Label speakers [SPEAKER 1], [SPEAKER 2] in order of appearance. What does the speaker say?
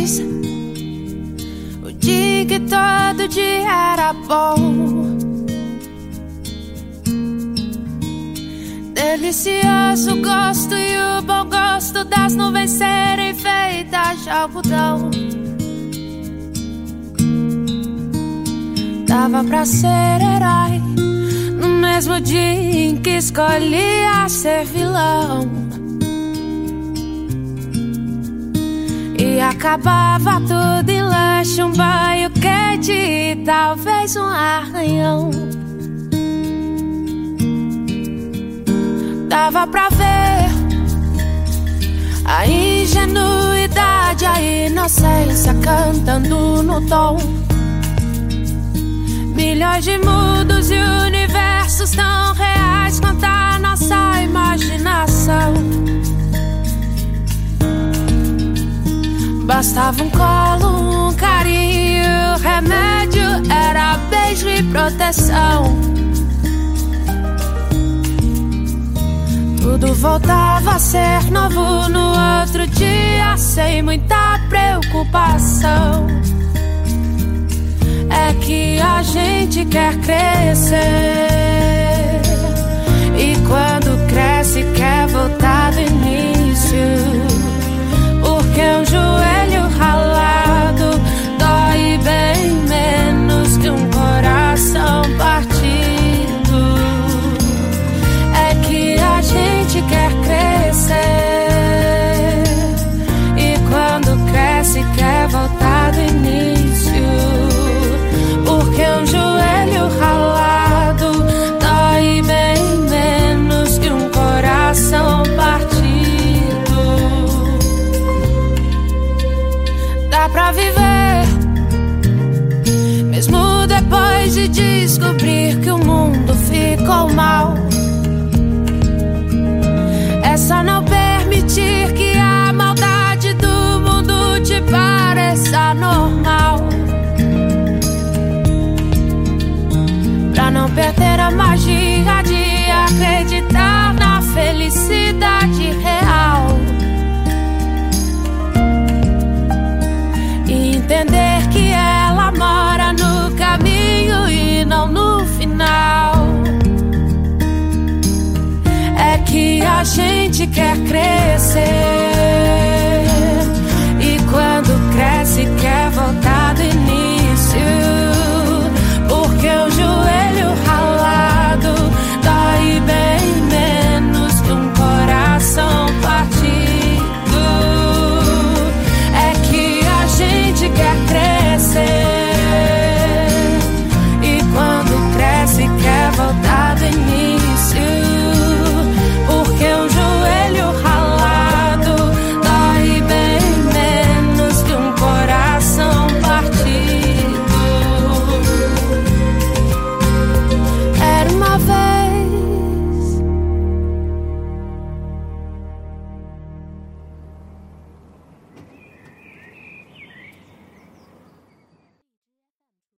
[SPEAKER 1] feliz. O dia que todo dia era bom. Delicioso gosto e o bom gosto das nuvens serem feitas de algodão. Dava pra ser herói no mesmo dia em que escolhia ser vilão. E acabava tudo em lanche, um banho quente e talvez um arranhão. Dava pra ver a ingenuidade, a inocência cantando no tom. Milhões de mundos e universos Bastava um colo, um carinho, remédio era beijo e proteção. Tudo voltava a ser novo no outro dia, sem muita preocupação. É que a gente quer crescer. Descobrir que o mundo ficou mal. É só não permitir que a maldade do mundo te pareça normal. Pra não perder a magia de acreditar na felicidade real. E entender gente quer crescer.